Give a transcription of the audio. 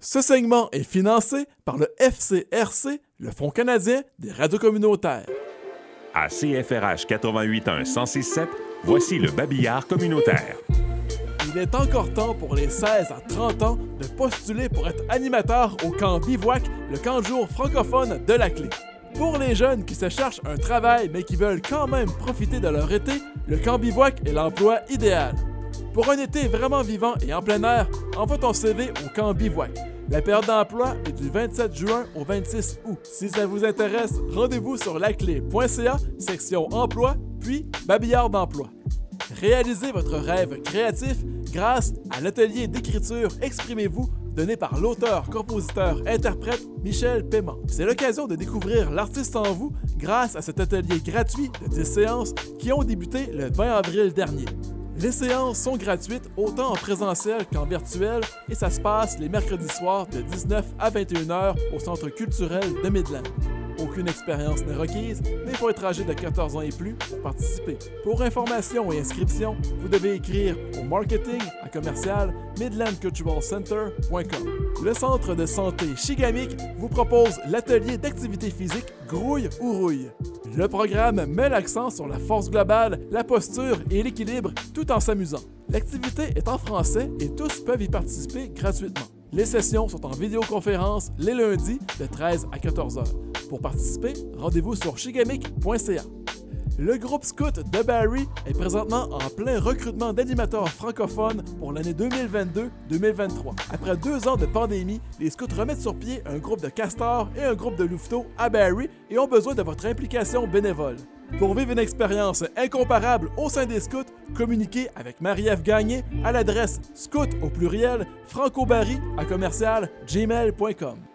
Ce segment est financé par le FCRC, le Fonds canadien des radios communautaires. À CFRH 881 1067, voici le babillard communautaire. Il est encore temps pour les 16 à 30 ans de postuler pour être animateur au camp Bivouac, le camp de jour francophone de la clé. Pour les jeunes qui se cherchent un travail mais qui veulent quand même profiter de leur été, le camp Bivouac est l'emploi idéal. Pour un été vraiment vivant et en plein air, envoie ton CV au camp Bivouac. La période d'emploi est du 27 juin au 26 août. Si ça vous intéresse, rendez-vous sur laclé.ca, section emploi, puis babillard d'emploi. Réalisez votre rêve créatif grâce à l'atelier d'écriture Exprimez-vous donné par l'auteur, compositeur, interprète Michel Paiement. C'est l'occasion de découvrir l'artiste en vous grâce à cet atelier gratuit de 10 séances qui ont débuté le 20 avril dernier. Les séances sont gratuites autant en présentiel qu'en virtuel et ça se passe les mercredis soirs de 19 à 21h au Centre culturel de Midland. Aucune expérience n'est requise, mais il faut être âgé de 14 ans et plus pour participer. Pour information et inscription, vous devez écrire au marketing à commercial midlandculturalcenter.com. Le centre de santé Chigamic vous propose l'atelier d'activité physique Grouille ou Rouille. Le programme met l'accent sur la force globale, la posture et l'équilibre tout en s'amusant. L'activité est en français et tous peuvent y participer gratuitement. Les sessions sont en vidéoconférence les lundis de 13 à 14 heures. Pour participer, rendez-vous sur chigamic.ca. Le groupe Scout de Barry est présentement en plein recrutement d'animateurs francophones pour l'année 2022-2023. Après deux ans de pandémie, les Scouts remettent sur pied un groupe de castors et un groupe de louveteaux à Barry et ont besoin de votre implication bénévole. Pour vivre une expérience incomparable au sein des scouts, communiquez avec Marie-Ève Gagné à l'adresse scout au pluriel francobarry à commercial gmail.com.